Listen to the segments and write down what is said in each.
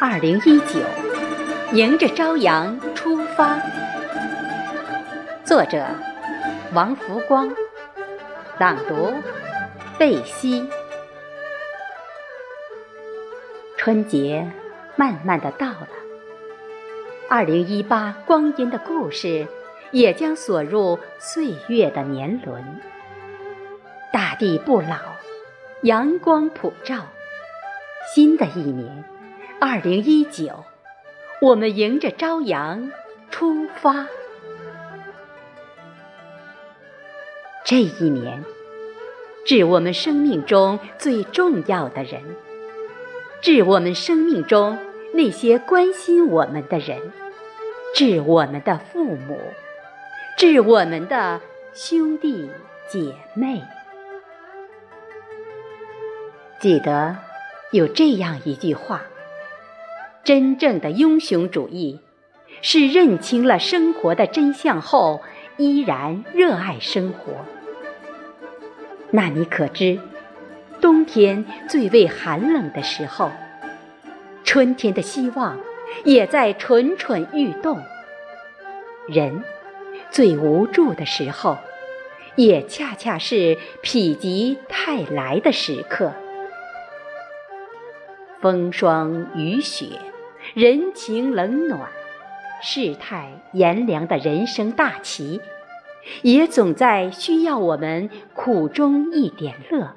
二零一九，迎着朝阳出发。作者：王福光，朗读：贝西。春节慢慢的到了，二零一八光阴的故事也将锁入岁月的年轮。大地不老，阳光普照，新的一年。二零一九，我们迎着朝阳出发。这一年，致我们生命中最重要的人，致我们生命中那些关心我们的人，致我们的父母，致我们的兄弟姐妹。记得有这样一句话。真正的英雄主义，是认清了生活的真相后，依然热爱生活。那你可知，冬天最为寒冷的时候，春天的希望也在蠢蠢欲动。人最无助的时候，也恰恰是否极泰来的时刻。风霜雨雪。人情冷暖，世态炎凉的人生大棋，也总在需要我们苦中一点乐，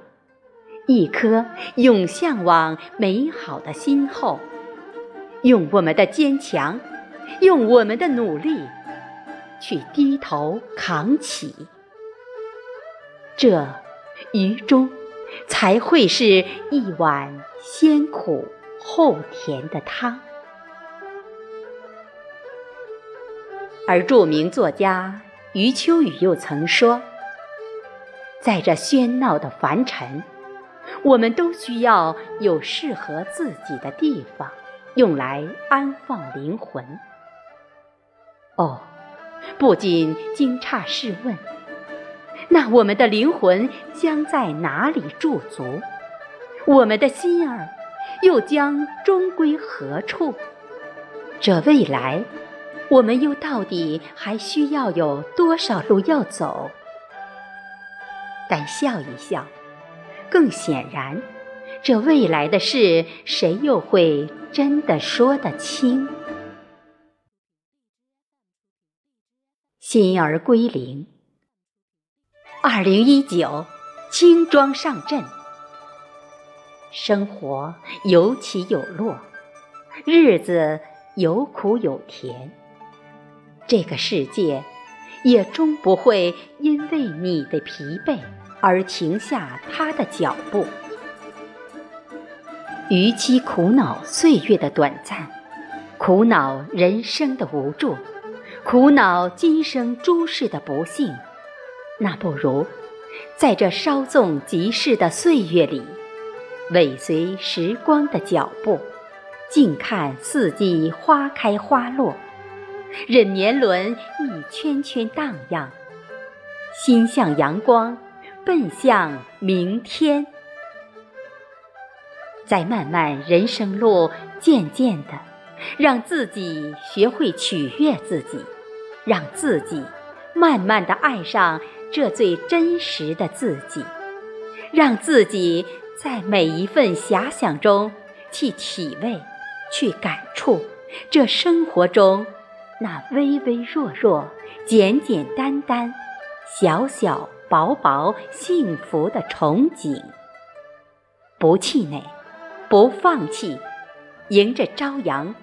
一颗永向往美好的心后，用我们的坚强，用我们的努力，去低头扛起，这于中才会是一碗先苦后甜的汤。而著名作家余秋雨又曾说：“在这喧闹的凡尘，我们都需要有适合自己的地方，用来安放灵魂。”哦，不禁惊诧试问：那我们的灵魂将在哪里驻足？我们的心儿又将终归何处？这未来。我们又到底还需要有多少路要走？但笑一笑，更显然，这未来的事，谁又会真的说得清？心儿归零，二零一九，轻装上阵。生活有起有落，日子有苦有甜。这个世界，也终不会因为你的疲惫而停下他的脚步。与其苦恼岁月的短暂，苦恼人生的无助，苦恼今生诸事的不幸，那不如在这稍纵即逝的岁月里，尾随时光的脚步，静看四季花开花落。任年轮一圈圈荡漾，心向阳光，奔向明天。在漫漫人生路，渐渐的，让自己学会取悦自己，让自己慢慢的爱上这最真实的自己，让自己在每一份遐想中去体味、去感触这生活中。那微微弱弱、简简单单、小小薄薄幸福的憧憬，不气馁，不放弃，迎着朝阳，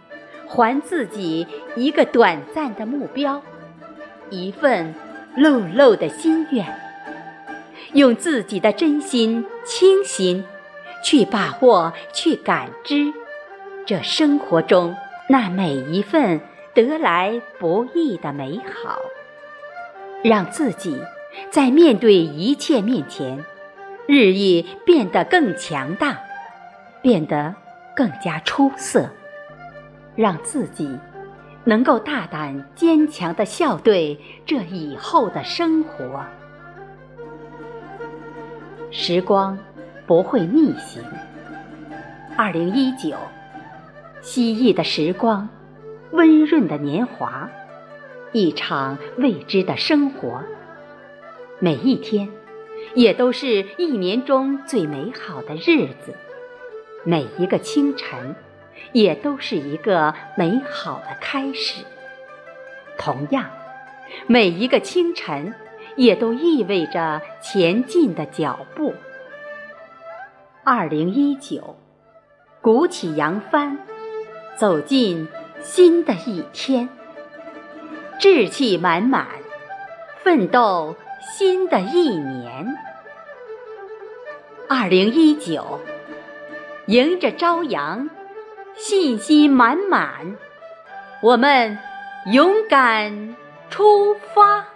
还自己一个短暂的目标，一份漏漏的心愿，用自己的真心、清心，去把握、去感知这生活中那每一份。得来不易的美好，让自己在面对一切面前，日益变得更强大，变得更加出色，让自己能够大胆坚强的笑对这以后的生活。时光不会逆行，二零一九，蜥蜴的时光，温润的年华，一场未知的生活。每一天，也都是一年中最美好的日子；每一个清晨，也都是一个美好的开始。同样，每一个清晨，也都意味着前进的脚步。二零一九，鼓起扬帆。走进新的一天，志气满满，奋斗新的一年。二零一九，迎着朝阳，信心满满，我们勇敢出发。